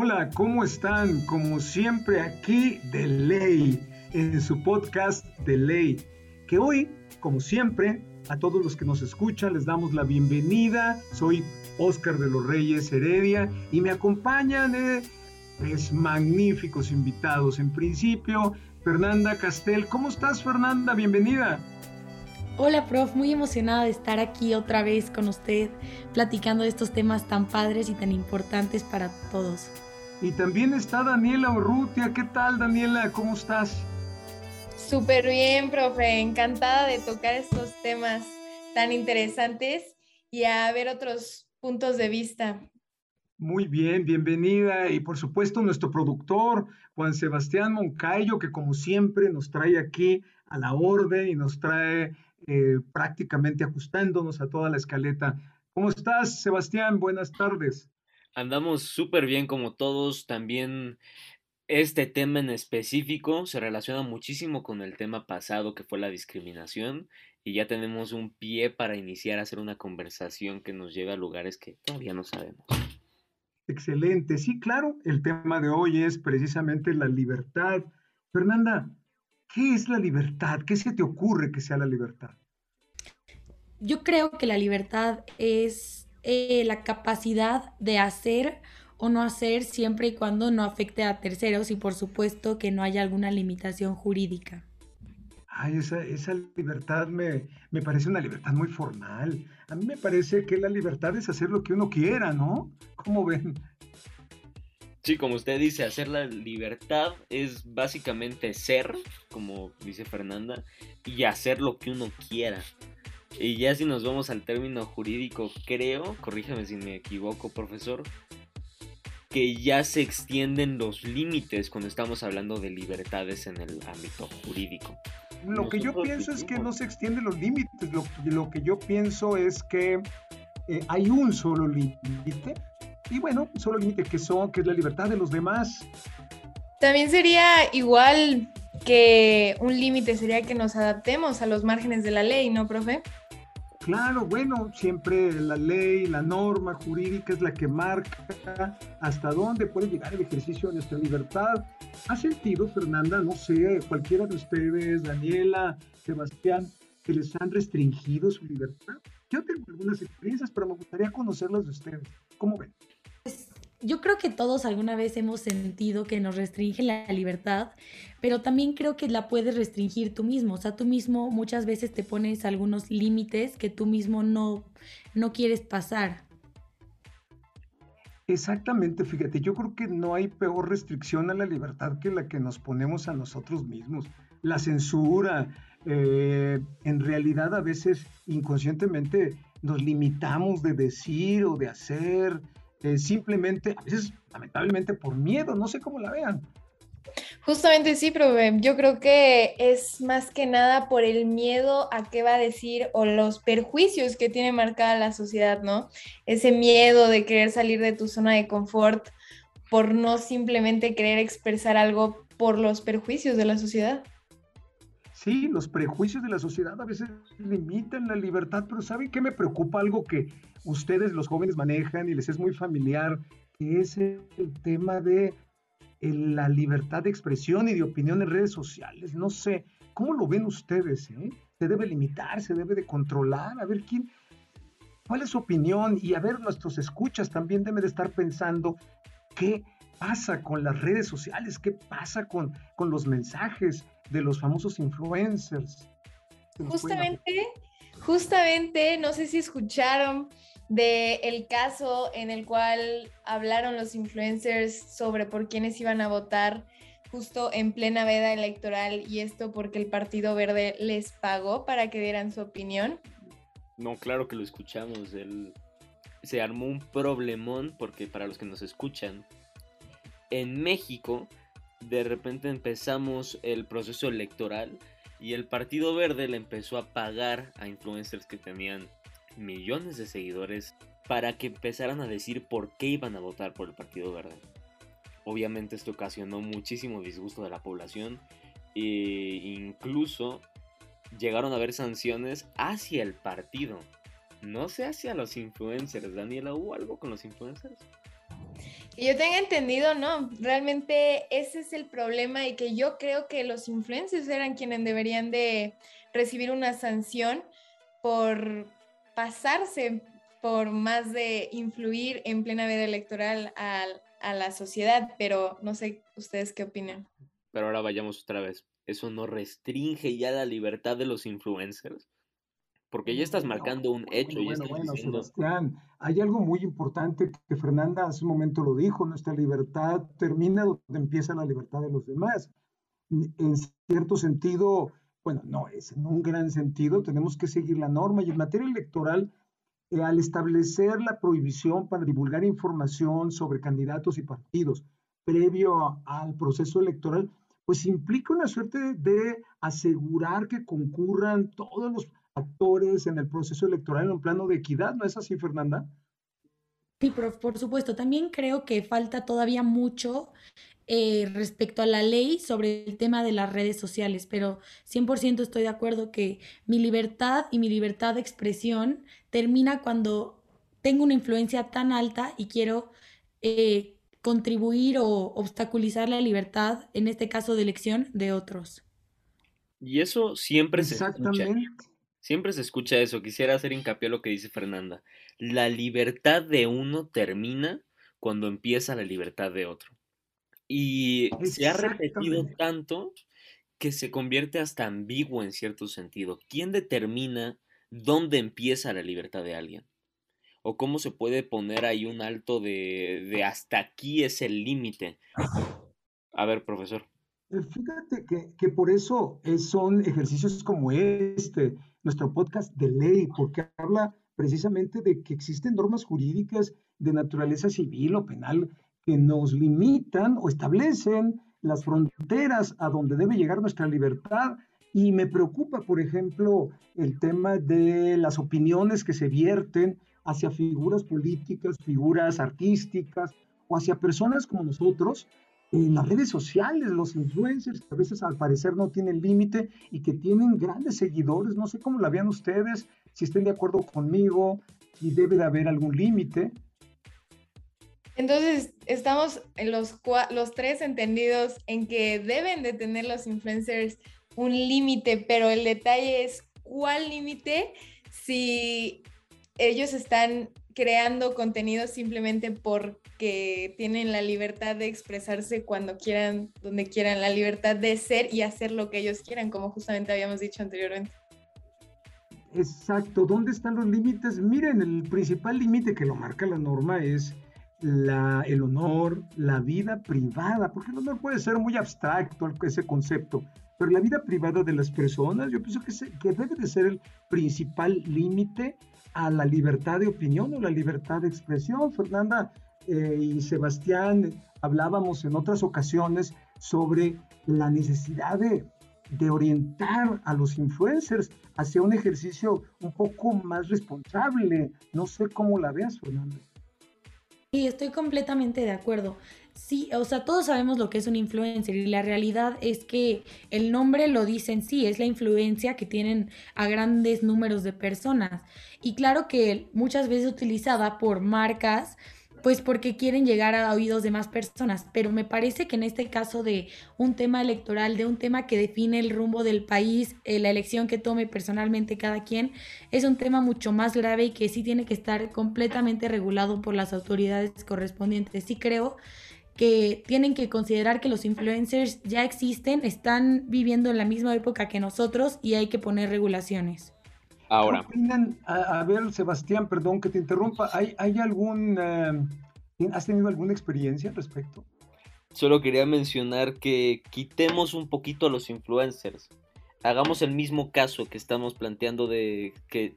Hola, ¿cómo están? Como siempre aquí de ley, en su podcast de ley, que hoy, como siempre, a todos los que nos escuchan les damos la bienvenida. Soy Oscar de los Reyes Heredia y me acompañan eh, pues, magníficos invitados. En principio, Fernanda Castel. ¿Cómo estás, Fernanda? Bienvenida. Hola, prof, muy emocionada de estar aquí otra vez con usted, platicando de estos temas tan padres y tan importantes para todos. Y también está Daniela Urrutia. ¿Qué tal, Daniela? ¿Cómo estás? Súper bien, profe. Encantada de tocar estos temas tan interesantes y a ver otros puntos de vista. Muy bien, bienvenida. Y por supuesto, nuestro productor, Juan Sebastián Moncayo, que como siempre nos trae aquí a la orden y nos trae eh, prácticamente ajustándonos a toda la escaleta. ¿Cómo estás, Sebastián? Buenas tardes. Andamos súper bien como todos. También este tema en específico se relaciona muchísimo con el tema pasado que fue la discriminación y ya tenemos un pie para iniciar a hacer una conversación que nos lleve a lugares que todavía no sabemos. Excelente. Sí, claro, el tema de hoy es precisamente la libertad. Fernanda, ¿qué es la libertad? ¿Qué se te ocurre que sea la libertad? Yo creo que la libertad es eh, la capacidad de hacer o no hacer siempre y cuando no afecte a terceros y por supuesto que no haya alguna limitación jurídica. Ay, esa, esa libertad me, me, parece una libertad muy formal. A mí me parece que la libertad es hacer lo que uno quiera, ¿no? ¿Cómo ven? Sí, como usted dice, hacer la libertad es básicamente ser, como dice Fernanda, y hacer lo que uno quiera. Y ya si nos vamos al término jurídico, creo, corríjame si me equivoco, profesor, que ya se extienden los límites cuando estamos hablando de libertades en el ámbito jurídico. Lo que yo pienso es que no se extienden los límites, lo, lo que yo pienso es que eh, hay un solo límite, y bueno, un solo límite que son, que es la libertad de los demás. También sería igual que un límite sería que nos adaptemos a los márgenes de la ley, ¿no, profe? Claro, bueno, siempre la ley, la norma jurídica es la que marca hasta dónde puede llegar el ejercicio de nuestra libertad. ¿Ha sentido, Fernanda, no sé, cualquiera de ustedes, Daniela, Sebastián, que les han restringido su libertad? Yo tengo algunas experiencias, pero me gustaría conocerlas de ustedes. ¿Cómo ven? Yo creo que todos alguna vez hemos sentido que nos restringe la libertad, pero también creo que la puedes restringir tú mismo. O sea, tú mismo muchas veces te pones algunos límites que tú mismo no, no quieres pasar. Exactamente, fíjate, yo creo que no hay peor restricción a la libertad que la que nos ponemos a nosotros mismos. La censura, eh, en realidad a veces inconscientemente nos limitamos de decir o de hacer, eh, simplemente, a veces lamentablemente por miedo, no sé cómo la vean. Justamente sí, pero yo creo que es más que nada por el miedo a qué va a decir o los perjuicios que tiene marcada la sociedad, ¿no? Ese miedo de querer salir de tu zona de confort por no simplemente querer expresar algo por los perjuicios de la sociedad. Sí, los prejuicios de la sociedad a veces limitan la libertad, pero ¿saben qué me preocupa? Algo que ustedes los jóvenes manejan y les es muy familiar, que es el tema de la libertad de expresión y de opinión en redes sociales. No sé, ¿cómo lo ven ustedes? Eh? Se debe limitar, se debe de controlar, a ver quién, cuál es su opinión y a ver nuestros escuchas también deben de estar pensando qué pasa con las redes sociales, qué pasa con, con los mensajes de los famosos influencers. Justamente, justamente, no sé si escucharon de el caso en el cual hablaron los influencers sobre por quiénes iban a votar justo en plena veda electoral y esto porque el Partido Verde les pagó para que dieran su opinión. No, claro que lo escuchamos. se armó un problemón porque para los que nos escuchan, en México de repente empezamos el proceso electoral y el Partido Verde le empezó a pagar a influencers que tenían millones de seguidores para que empezaran a decir por qué iban a votar por el Partido Verde. Obviamente esto ocasionó muchísimo disgusto de la población e incluso llegaron a haber sanciones hacia el partido, no sé hacia los influencers. Daniela, ¿hubo algo con los influencers? Yo tenga entendido, no, realmente ese es el problema y que yo creo que los influencers eran quienes deberían de recibir una sanción por pasarse por más de influir en plena vida electoral a, a la sociedad, pero no sé ustedes qué opinan. Pero ahora vayamos otra vez. ¿Eso no restringe ya la libertad de los influencers? Porque ya estás marcando un hecho. Bueno, bueno, Sebastián, hay algo muy importante que Fernanda hace un momento lo dijo, nuestra libertad termina donde empieza la libertad de los demás. En cierto sentido, bueno, no es en un gran sentido, tenemos que seguir la norma y en materia electoral, eh, al establecer la prohibición para divulgar información sobre candidatos y partidos previo al proceso electoral, pues implica una suerte de asegurar que concurran todos los actores en el proceso electoral en un plano de equidad, ¿no es así, Fernanda? Sí, por, por supuesto. También creo que falta todavía mucho eh, respecto a la ley sobre el tema de las redes sociales, pero 100% estoy de acuerdo que mi libertad y mi libertad de expresión termina cuando tengo una influencia tan alta y quiero eh, contribuir o obstaculizar la libertad, en este caso de elección, de otros. Y eso siempre se escucha. Siempre se escucha eso. Quisiera hacer hincapié a lo que dice Fernanda. La libertad de uno termina cuando empieza la libertad de otro. Y se ha repetido tanto que se convierte hasta ambiguo en cierto sentido. ¿Quién determina dónde empieza la libertad de alguien? ¿O cómo se puede poner ahí un alto de, de hasta aquí es el límite? A ver, profesor. Eh, fíjate que, que por eso son ejercicios como este, nuestro podcast de ley, porque habla precisamente de que existen normas jurídicas de naturaleza civil o penal que nos limitan o establecen las fronteras a donde debe llegar nuestra libertad. Y me preocupa, por ejemplo, el tema de las opiniones que se vierten hacia figuras políticas, figuras artísticas o hacia personas como nosotros en las redes sociales, los influencers, que a veces al parecer no tienen límite y que tienen grandes seguidores. No sé cómo la vean ustedes, si estén de acuerdo conmigo, y debe de haber algún límite. Entonces, estamos en los, los tres entendidos en que deben de tener los influencers un límite, pero el detalle es cuál límite si ellos están creando contenido simplemente porque tienen la libertad de expresarse cuando quieran, donde quieran, la libertad de ser y hacer lo que ellos quieran, como justamente habíamos dicho anteriormente. Exacto, ¿dónde están los límites? Miren, el principal límite que lo marca la norma es la, el honor, la vida privada, porque el honor puede ser muy abstracto ese concepto, pero la vida privada de las personas, yo pienso que, que debe de ser el principal límite a la libertad de opinión o la libertad de expresión. Fernanda eh, y Sebastián hablábamos en otras ocasiones sobre la necesidad de, de orientar a los influencers hacia un ejercicio un poco más responsable. No sé cómo la veas, Fernanda. Sí, estoy completamente de acuerdo. Sí, o sea, todos sabemos lo que es un influencer y la realidad es que el nombre lo dice en sí, es la influencia que tienen a grandes números de personas. Y claro que muchas veces utilizada por marcas, pues porque quieren llegar a oídos de más personas, pero me parece que en este caso de un tema electoral, de un tema que define el rumbo del país, eh, la elección que tome personalmente cada quien, es un tema mucho más grave y que sí tiene que estar completamente regulado por las autoridades correspondientes. Sí creo que tienen que considerar que los influencers ya existen, están viviendo en la misma época que nosotros y hay que poner regulaciones. Ahora. A, ver, Sebastián, perdón que te interrumpa. ¿Hay, hay algún. Eh, ¿Has tenido alguna experiencia al respecto? Solo quería mencionar que quitemos un poquito a los influencers. Hagamos el mismo caso que estamos planteando de que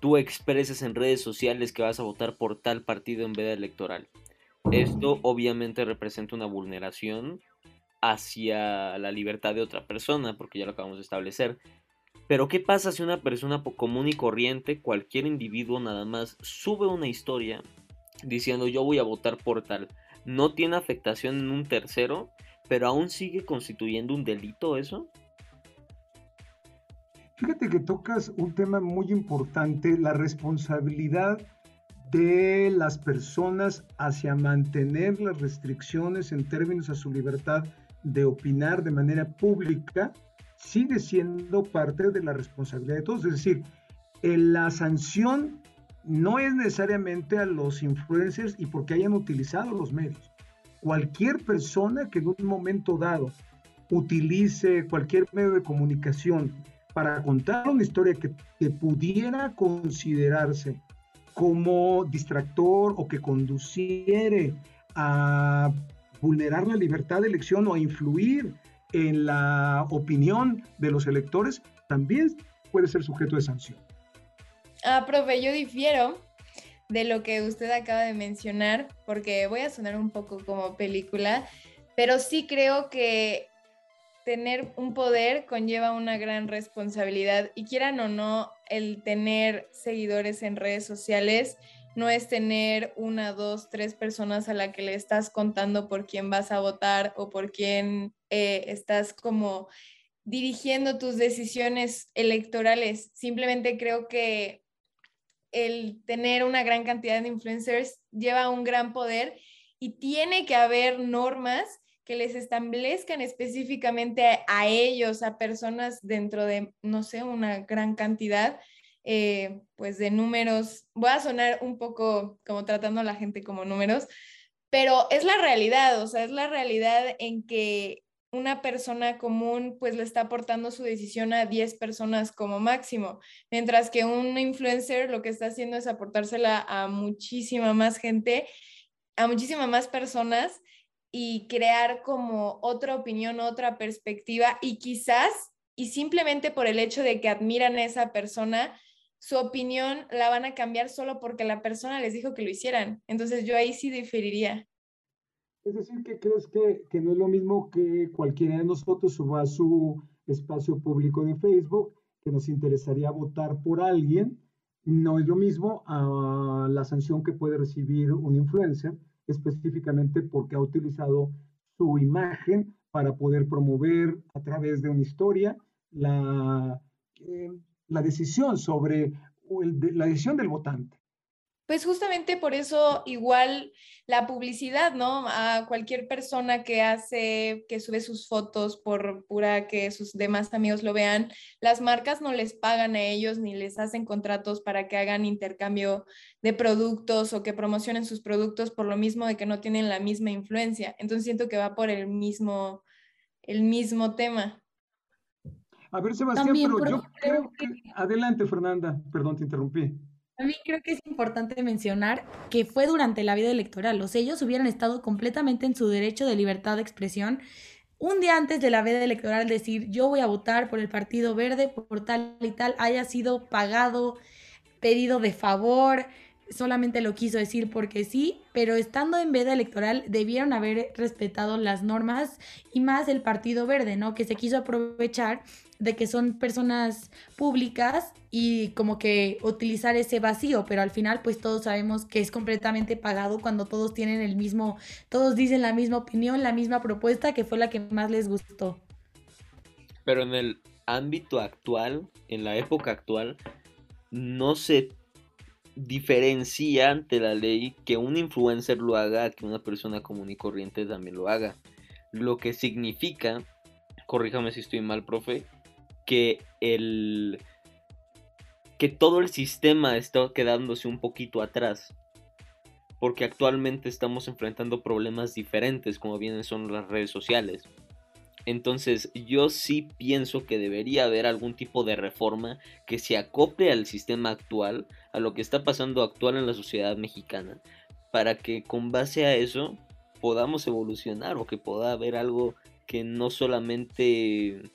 tú expreses en redes sociales que vas a votar por tal partido en veda electoral. Esto obviamente representa una vulneración hacia la libertad de otra persona, porque ya lo acabamos de establecer. Pero ¿qué pasa si una persona común y corriente, cualquier individuo nada más, sube una historia diciendo yo voy a votar por tal? No tiene afectación en un tercero, pero aún sigue constituyendo un delito eso. Fíjate que tocas un tema muy importante, la responsabilidad de las personas hacia mantener las restricciones en términos a su libertad de opinar de manera pública sigue siendo parte de la responsabilidad de todos. Es decir, la sanción no es necesariamente a los influencers y porque hayan utilizado los medios. Cualquier persona que en un momento dado utilice cualquier medio de comunicación para contar una historia que, que pudiera considerarse como distractor o que conduciere a vulnerar la libertad de elección o a influir en la opinión de los electores, también puede ser sujeto de sanción. Ah, profe, yo difiero de lo que usted acaba de mencionar, porque voy a sonar un poco como película, pero sí creo que tener un poder conlleva una gran responsabilidad y quieran o no, el tener seguidores en redes sociales no es tener una, dos, tres personas a la que le estás contando por quién vas a votar o por quién eh, estás como dirigiendo tus decisiones electorales. Simplemente creo que el tener una gran cantidad de influencers lleva un gran poder y tiene que haber normas que les establezcan específicamente a, ellos, a personas dentro de, no sé, una gran cantidad, eh, pues de números. Voy a sonar un poco como tratando a la gente como números, pero es la realidad, o sea, es la realidad en que una persona común pues le está aportando su decisión a 10 personas como máximo, mientras que un influencer lo que está haciendo es aportársela a muchísima más gente, a muchísima más personas y crear como otra opinión, otra perspectiva y quizás, y simplemente por el hecho de que admiran a esa persona, su opinión la van a cambiar solo porque la persona les dijo que lo hicieran. Entonces yo ahí sí diferiría. Es decir, que crees que, que no es lo mismo que cualquiera de nosotros suba a su espacio público de Facebook, que nos interesaría votar por alguien, no es lo mismo a la sanción que puede recibir un influencer específicamente porque ha utilizado su imagen para poder promover a través de una historia la, eh, la decisión sobre la decisión del votante. Pues justamente por eso igual la publicidad, ¿no? A cualquier persona que hace, que sube sus fotos por pura que sus demás amigos lo vean, las marcas no les pagan a ellos ni les hacen contratos para que hagan intercambio de productos o que promocionen sus productos por lo mismo de que no tienen la misma influencia. Entonces siento que va por el mismo, el mismo tema. A ver, Sebastián, pero yo creo que... Adelante, Fernanda. Perdón, te interrumpí. Mí creo que es importante mencionar que fue durante la vida electoral. Los ellos hubieran estado completamente en su derecho de libertad de expresión. Un día antes de la vida electoral decir yo voy a votar por el Partido Verde, por tal y tal, haya sido pagado, pedido de favor, solamente lo quiso decir porque sí, pero estando en veda electoral debieron haber respetado las normas y más el Partido Verde, ¿no? Que se quiso aprovechar de que son personas públicas y como que utilizar ese vacío, pero al final pues todos sabemos que es completamente pagado cuando todos tienen el mismo, todos dicen la misma opinión, la misma propuesta que fue la que más les gustó. Pero en el ámbito actual, en la época actual, no se diferencia ante la ley que un influencer lo haga que una persona común y corriente también lo haga. Lo que significa, corríjame si estoy mal, profe, que el que todo el sistema está quedándose un poquito atrás. Porque actualmente estamos enfrentando problemas diferentes como vienen son las redes sociales. Entonces yo sí pienso que debería haber algún tipo de reforma que se acople al sistema actual, a lo que está pasando actual en la sociedad mexicana, para que con base a eso podamos evolucionar o que pueda haber algo que no solamente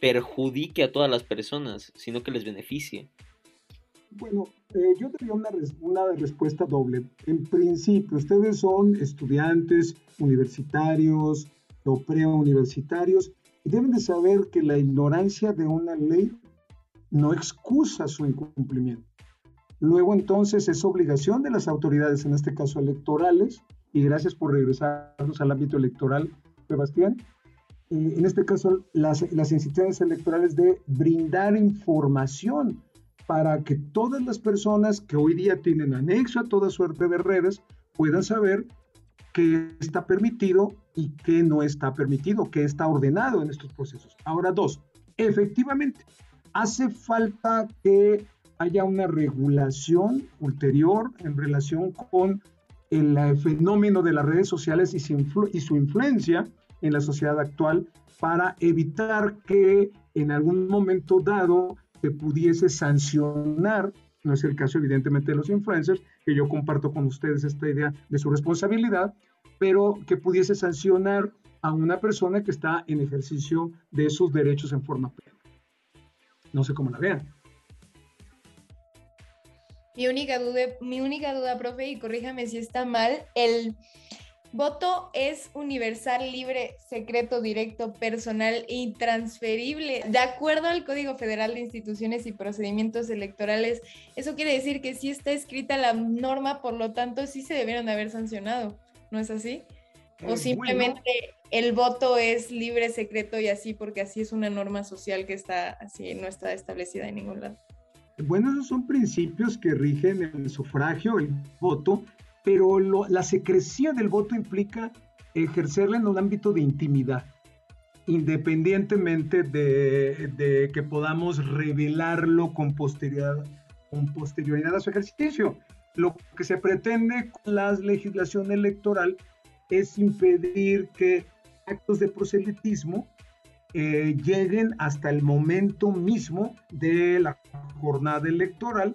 perjudique a todas las personas, sino que les beneficie. Bueno, eh, yo tenía una, una respuesta doble. En principio, ustedes son estudiantes universitarios, o preuniversitarios, y deben de saber que la ignorancia de una ley no excusa su incumplimiento. Luego entonces es obligación de las autoridades, en este caso electorales, y gracias por regresarnos al ámbito electoral, Sebastián, eh, en este caso las, las instituciones electorales de brindar información para que todas las personas que hoy día tienen anexo a toda suerte de redes puedan saber qué está permitido y qué no está permitido, qué está ordenado en estos procesos. Ahora, dos, efectivamente, hace falta que haya una regulación ulterior en relación con el fenómeno de las redes sociales y su, y su influencia en la sociedad actual para evitar que en algún momento dado se pudiese sancionar, no es el caso evidentemente de los influencers, que yo comparto con ustedes esta idea de su responsabilidad, pero que pudiese sancionar a una persona que está en ejercicio de sus derechos en forma plena. No sé cómo la vean. Mi única duda, mi única duda, profe, y corríjame si está mal, el voto es universal, libre, secreto, directo, personal e intransferible. De acuerdo al Código Federal de Instituciones y Procedimientos Electorales, eso quiere decir que sí está escrita la norma, por lo tanto sí se debieron haber sancionado, ¿no es así? O simplemente el voto es libre, secreto y así, porque así es una norma social que está así, no está establecida en ningún lado. Bueno, esos son principios que rigen el sufragio, el voto, pero la secrecía del voto implica ejercerla en un ámbito de intimidad, independientemente de, que podamos revelarlo con posterioridad, con posterioridad a su ejercicio. Lo que se pretende con la legislación electoral es impedir que actos de proselitismo eh, lleguen hasta el momento mismo de la jornada electoral,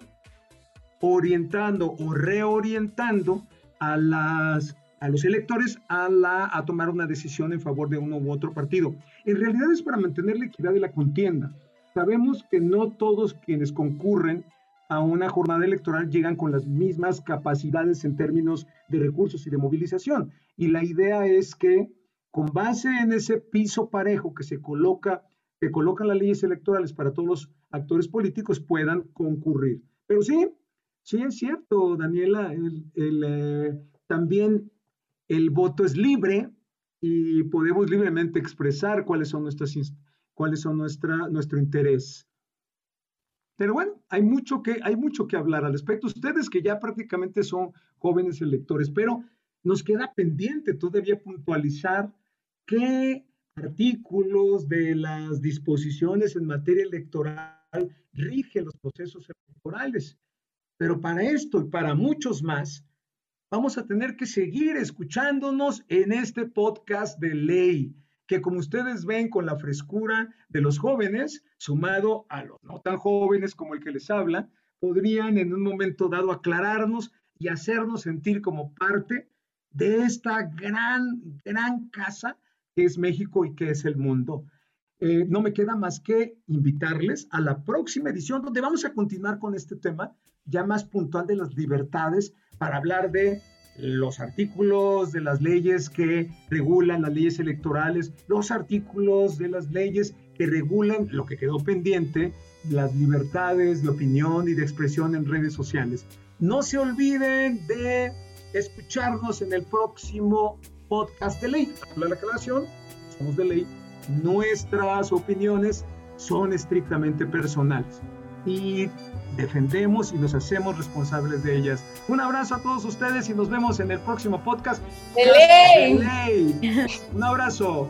orientando o reorientando a, las, a los electores a, la, a tomar una decisión en favor de uno u otro partido. En realidad es para mantener la equidad de la contienda. Sabemos que no todos quienes concurren a una jornada electoral llegan con las mismas capacidades en términos de recursos y de movilización. Y la idea es que con base en ese piso parejo que se coloca, que colocan las leyes electorales para todos los actores políticos puedan concurrir. Pero sí, sí es cierto, Daniela, eh, también el voto es libre y podemos libremente expresar cuáles son nuestras cuáles son nuestra, nuestro interés. Pero bueno, hay mucho, que, hay mucho que hablar al respecto. Ustedes que ya prácticamente son jóvenes electores, pero nos queda pendiente todavía puntualizar qué artículos de las disposiciones en materia electoral rigen los procesos electorales. Pero para esto y para muchos más, vamos a tener que seguir escuchándonos en este podcast de ley, que como ustedes ven con la frescura de los jóvenes, sumado a los no tan jóvenes como el que les habla, podrían en un momento dado aclararnos y hacernos sentir como parte de esta gran, gran casa que es México y que es el mundo. Eh, no me queda más que invitarles a la próxima edición donde vamos a continuar con este tema ya más puntual de las libertades para hablar de los artículos de las leyes que regulan las leyes electorales, los artículos de las leyes que regulan lo que quedó pendiente, las libertades de opinión y de expresión en redes sociales. No se olviden de escucharnos en el próximo podcast de ley. La aclaración, somos de ley, nuestras opiniones son estrictamente personales y defendemos y nos hacemos responsables de ellas. Un abrazo a todos ustedes y nos vemos en el próximo podcast. De ley. ley. Un abrazo.